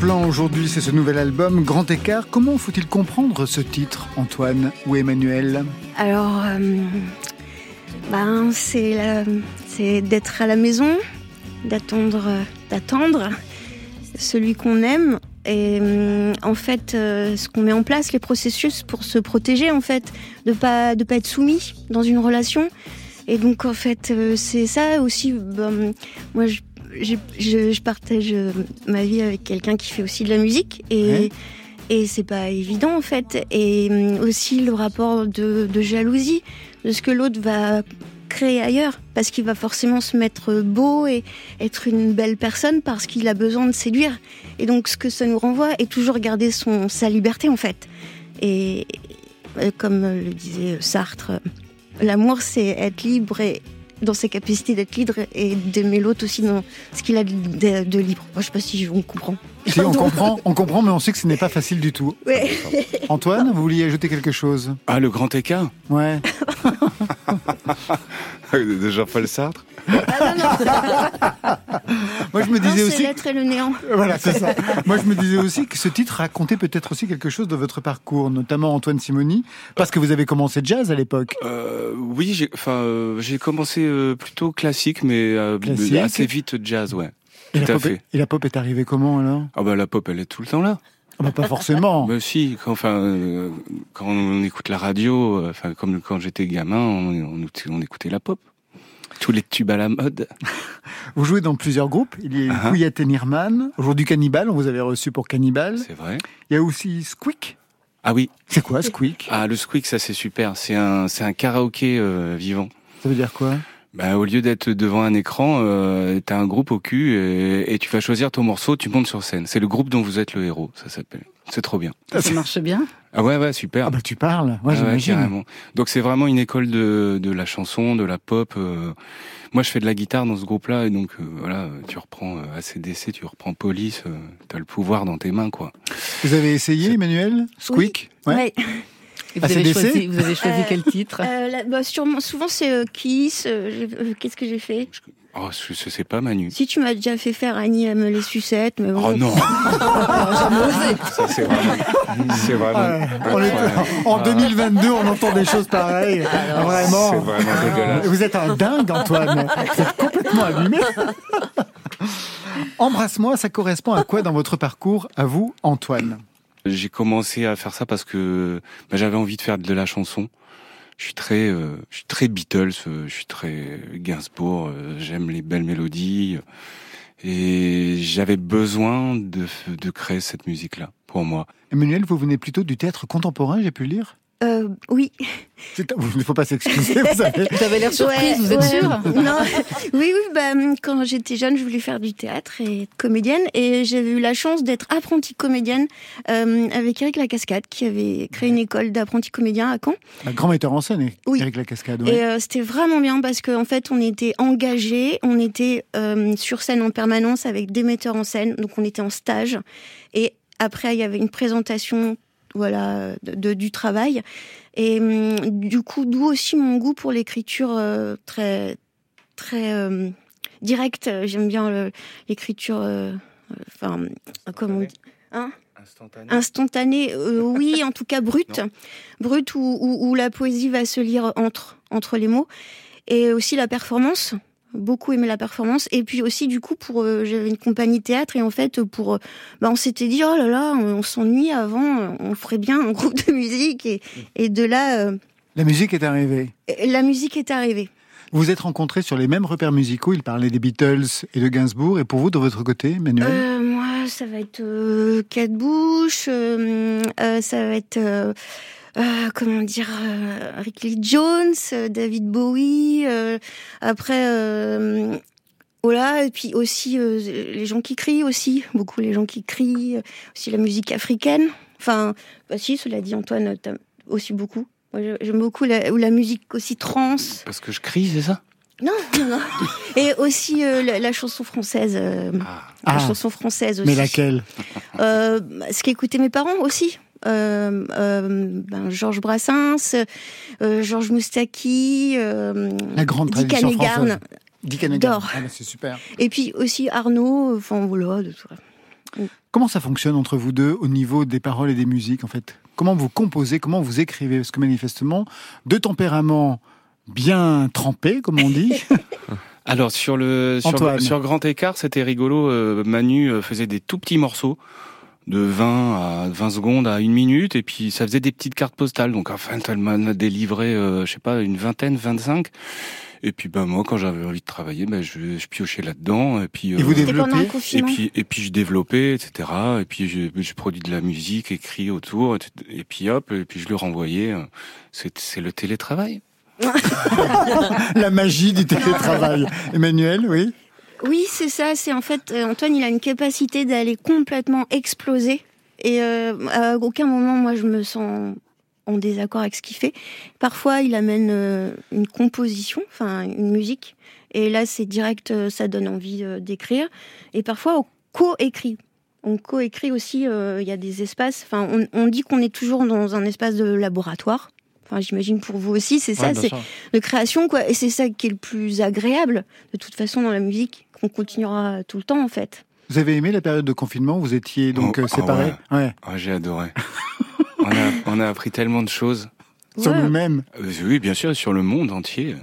plan aujourd'hui, c'est ce nouvel album Grand Écart. Comment faut-il comprendre ce titre, Antoine ou Emmanuel? Alors, euh, ben, c'est d'être à la maison, d'attendre, euh, d'attendre celui qu'on aime. Et hum, en fait, euh, ce qu'on met en place, les processus pour se protéger, en fait, de pas de pas être soumis dans une relation. Et donc, en fait, euh, c'est ça aussi. ben, moi, je, je, je partage euh, ma vie avec quelqu'un qui fait aussi de la musique et Ouais. et c'est pas évident en fait. Et hum, aussi le rapport de, de jalousie de ce que l'autre va créer ailleurs, parce qu'il va forcément se mettre beau et être une belle personne parce qu'il a besoin de séduire. Et donc ce que ça nous renvoie est toujours garder son sa liberté en fait. Et euh, comme le disait Sartre, euh, l'amour c'est être libre et dans ses capacités d'être libre et d'aimer l'autre aussi dans ce qu'il a de, de- de libre. Moi, je sais pas si on comprend. Si on comprend, on comprend, mais on sait que ce n'est pas facile du tout. Ouais. Antoine, vous vouliez ajouter quelque chose? Ah, le grand écart Ouais. [LAUGHS] [LAUGHS] de Jean-Paul Sartre [LAUGHS] Moi, je me Non, disais c'est aussi. l'être et le néant. Voilà, c'est ça. Moi, je me disais aussi que ce titre racontait peut-être aussi quelque chose de votre parcours, notamment Antoine Simoni, parce que vous avez commencé jazz à l'époque. Euh, oui, j'ai, enfin, euh, j'ai commencé euh, plutôt classique, mais euh, Classique. assez vite jazz, ouais. Et Tout la, à pop fait. est, et la pop est arrivée comment alors? Ah bah la pop, elle est tout le temps là. Ah bah, Pas forcément. Mais [LAUGHS] si, quand, enfin, euh, quand on écoute la radio, euh, enfin, comme quand j'étais gamin, on, on, on écoutait la pop. Tous les tubes à la mode. [LAUGHS] Vous jouez dans plusieurs groupes. Il y a Ah. Couillette et Nirman. Aujourd'hui Cannibal, on vous avait reçu pour Cannibal. C'est vrai. Il y a aussi Squeak. Ah oui. C'est quoi Squeak? Ah, le squeak, ça c'est super. C'est un, c'est un karaoké euh, vivant. Ça veut dire quoi? Bah, au lieu d'être devant un écran, euh, t'as un groupe au cul et, et tu vas choisir ton morceau, tu montes sur scène. C'est le groupe dont vous êtes le héros, ça s'appelle. C'est trop bien. Ça marche bien. Ah ouais, ouais, super. Ah bah tu parles. Ouais, Ah ouais, j'imagine. carrément. Donc c'est vraiment une école de, de la chanson, de la pop. euh. Moi, je fais de la guitare dans ce groupe-là, et donc euh, voilà, tu reprends euh, ACDC, tu reprends Police, t'as le pouvoir dans tes mains, quoi. Vous avez essayé, Emmanuel? Squeak? Ouais. Et vous, avez choisi, vous avez choisi Euh, quel titre? Euh, là, bah, sûrement, souvent c'est euh, Kiss. euh, euh, Qu'est-ce que j'ai fait? Oh, je, je sais pas, Manu. Si tu m'as déjà fait faire Annie aime les sucettes, mais bon. Oh non, [LAUGHS] ça c'est vraiment, c'est vraiment. Ouais, on est- incroyable. en 2022, on entend des choses pareilles. vraiment. C'est vraiment dégueulasse. Vous êtes un dingue, Antoine. Vous êtes complètement allumé. Embrasse-moi, ça correspond à quoi dans votre parcours, à vous, Antoine? J'ai commencé à faire ça parce que bah, j'avais envie de faire de la chanson. Je suis très, euh, je suis très Beatles, euh, je suis très Gainsbourg. euh, J'aime les belles mélodies et j'avais besoin de, de créer cette musique-là pour moi. Emmanuel, vous venez plutôt du théâtre contemporain, j'ai pu lire? Euh, oui. [LAUGHS] Il ne faut pas s'excuser, vous savez. Vous avez [LAUGHS] l'air surprise, vous êtes ouais. sûre [LAUGHS] Non. Oui, oui. Bah, quand j'étais jeune, je voulais faire du théâtre et être comédienne, et j'avais eu la chance d'être apprentie comédienne euh, avec Eric Lacascade, qui avait créé une école d'apprentis comédiens à Caen. Un grand metteur en scène, Oui. Eric Lacascade. ouais. Et euh, c'était vraiment bien parce qu'en fait, on était engagés, on était euh, sur scène en permanence avec des metteurs en scène, donc on était en stage. Et après, il y avait une présentation voilà, de, du travail. Et hum, du coup, d'où aussi mon goût pour l'écriture euh, très, très euh, directe. J'aime bien l'écriture, euh, euh, enfin, comment on dit, hein? Instantanée, euh, oui, [LAUGHS] en tout cas brute, brute où, où- où la poésie va se lire entre entre les mots, et aussi la performance. Beaucoup aimé la performance, et puis aussi du coup pour euh, j'avais une compagnie théâtre et en fait pour euh, bah, on s'était dit oh là là on, on s'ennuie avant, on ferait bien un groupe de musique et, et de là euh, La musique est arrivée. la musique est arrivée. Vous êtes rencontrés sur les mêmes repères musicaux. Il parlait des Beatles et de Gainsbourg. Et pour vous, de votre côté, Manuel moi, ça va être Kate Bush, ça va être euh, comment dire euh, Rick Lee Jones, euh, David Bowie. euh, après, euh, voilà, et puis aussi euh, les gens qui crient aussi, beaucoup les gens qui crient, euh, aussi la musique africaine. Enfin, bah si, cela dit, Antoine, aussi beaucoup. J'aime beaucoup la, ou la musique aussi trans. Parce que je crie, c'est ça? Non, non, non. Et aussi euh, la, la chanson française. euh, La Ah. chanson française aussi. Mais laquelle? Euh, Ce qu'écoutaient mes parents aussi. Euh, euh, ben, Georges Brassens, euh, Georges Moustaki, euh, La grande Dick française. Dick. Ah, bah, c'est super. Et puis aussi Arnaud, enfin voilà. de tout. Comment ça fonctionne entre vous deux au niveau des paroles et des musiques, en fait? Comment vous composez Comment vous écrivez? Parce que manifestement, deux tempéraments bien trempés, comme on dit. [LAUGHS] Alors sur le sur, sur Grand Écart, c'était rigolo. euh, Manu faisait des tout petits morceaux de 20 à 20 secondes à une minute, et puis ça faisait des petites cartes postales. Donc enfin, elle m'en a délivré, euh, je sais pas, une vingtaine, 25. Et puis ben moi, quand j'avais envie de travailler, ben je, je piochais là-dedans, et puis Et vous le développez et puis et puis je développais, etc. Et puis je, je produis de la musique, écrit autour, et, et puis hop, et puis je le renvoyais. euh, C'est c'est le télétravail. [LAUGHS] la magie du télétravail. Emmanuel, oui? Oui, c'est ça. C'est en fait euh, Antoine, il a une capacité d'aller complètement exploser. Et euh, à aucun moment, moi, je me sens en désaccord avec ce qu'il fait. Parfois, il amène euh, une composition, enfin une musique. Et là, c'est direct, euh, ça donne envie euh, d'écrire. Et parfois, on co-écrit. On co-écrit aussi. Il y a des espaces. Enfin, on, on dit qu'on est toujours dans un espace de laboratoire. Enfin, j'imagine pour vous aussi, c'est ça, Ouais, c'est de création, quoi. Et c'est ça qui est le plus agréable, de toute façon, dans la musique, qu'on continuera tout le temps, en fait. Vous avez aimé la période de confinement? Vous étiez donc Oh, euh, ah séparés? ouais. Ah, j'ai adoré. [LAUGHS] on, a, on a appris tellement de choses. Sur Ouais. nous-mêmes. Euh, oui, bien sûr, sur le monde entier.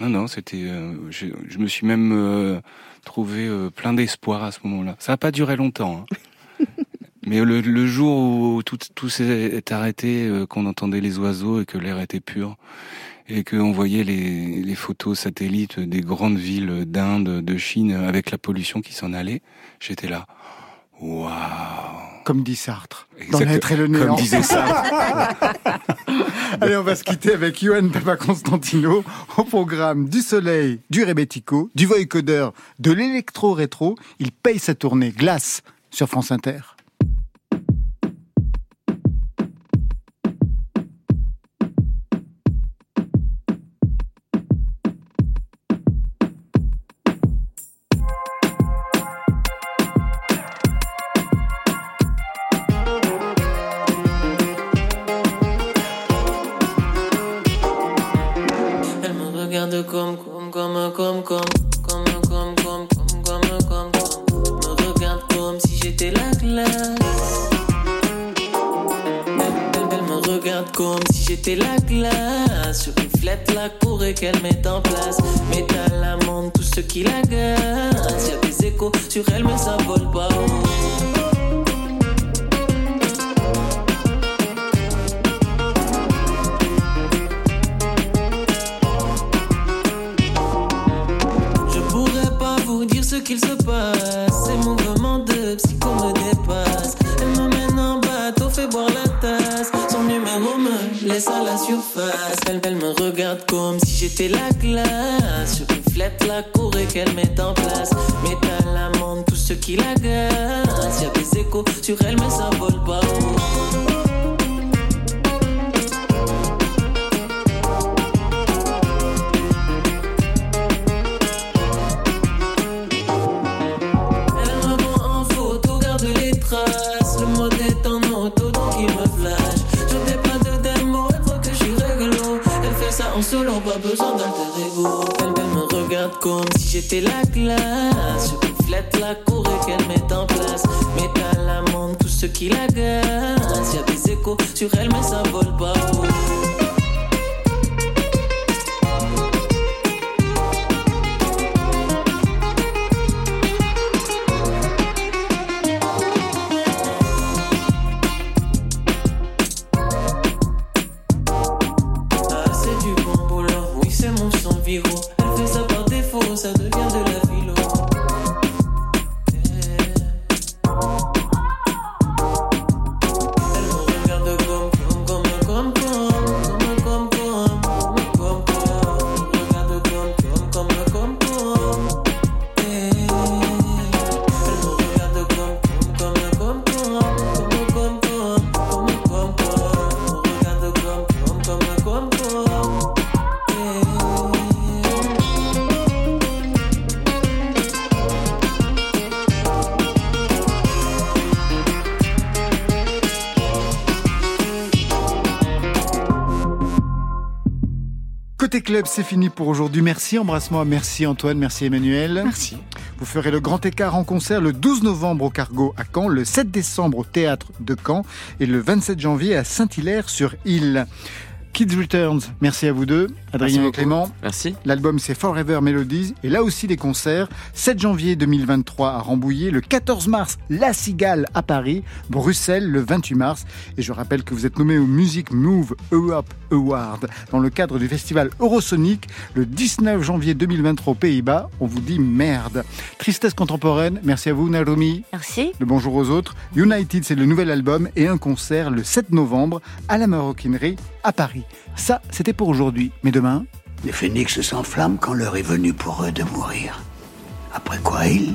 Non, non, c'était. euh, je, je me suis même euh, trouvé euh, plein d'espoir à ce moment-là. Ça n'a pas duré longtemps. hein. [LAUGHS] Mais le, le jour où tout, tout s'est arrêté, euh, qu'on entendait les oiseaux et que l'air était pur, et qu'on voyait les, les photos satellites des grandes villes d'Inde, de Chine, avec la pollution qui s'en allait, j'étais là. Waouh Comme dit Sartre. Dans Exact- l'être et le néant. Comme disait ça. [LAUGHS] Allez, on va se quitter avec Johan Papa Constantino au programme du soleil, du rebético, du voicodeur, de l'électro-rétro. Il paye sa tournée Glace sur France Inter. Laisse à la surface. Elle, me regarde comme si j'étais la glace. Je reflète la cour et qu'elle met en place. Métal, amande, tout ce qui l'agace. Y'a des échos sur elle, mais ça vole pas. En solo, pas besoin d'alter ego. Elle, me regarde comme si j'étais la classe. Je reflète la cour et qu'elle met en place. Met à l'amende tous ceux qui la gazent. Y'a des échos sur elle, mais ça vole pas. Côté club, c'est fini pour aujourd'hui. Merci, embrassement, merci Antoine, merci Emmanuel. Merci. Vous ferez le grand écart en concert le 12 novembre au Cargo à Caen, le 7 décembre au Théâtre de Caen et le 27 janvier à Saint-Hilaire-sur-Île. Kids Returns, merci à vous deux, Adrien et. Clément. Merci. L'album c'est Forever Melodies et là aussi des concerts. 7 janvier 2023 à Rambouillet, le 14 mars La Cigale à Paris, Bruxelles le 28 mars. Et je rappelle que vous êtes nommé au Music Move Europe Award dans le cadre du festival Eurosonic le 19 janvier 2023 aux Pays-Bas. On vous dit merde. Tristesse contemporaine, merci à vous Narumi. Merci. Le bonjour aux autres. United, c'est le nouvel album et un concert le 7 novembre à la Maroquinerie à Paris. Ça, c'était pour aujourd'hui. Mais demain, Les phénix s'enflamment quand l'heure est venue pour eux de mourir. Après quoi, ils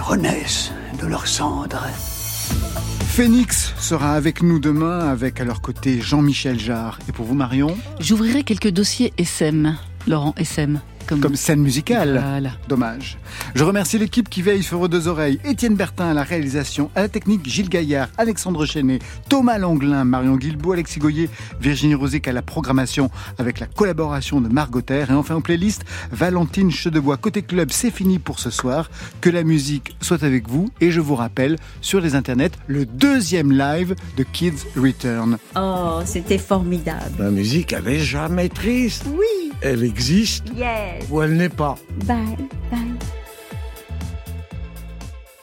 renaissent de leurs cendres. Phoenix sera avec nous demain avec à leur côté Jean-Michel Jarre. Et pour vous, Marion J'ouvrirai quelques dossiers SM. Laurent SM. Comme, Comme scène musicale. Voilà. Dommage. Je remercie l'équipe qui veille sur vos deux oreilles. Étienne Bertin à la réalisation, à la technique Gilles Gaillard, Alexandre Chenet, Thomas Langlin, Marion Guilbault, Alexis Goyer, Virginie Rosic à la programmation avec la collaboration de Margot Terre. Et enfin en playlist, Valentine Chedebois. Côté club, c'est fini pour ce soir. Que la musique soit avec vous. Et je vous rappelle, sur les internets, le deuxième live de Kids Return. Oh, c'était formidable. La musique, elle est jamais triste. Oui. Elle existe Ou elle n'est pas. Bye, bye.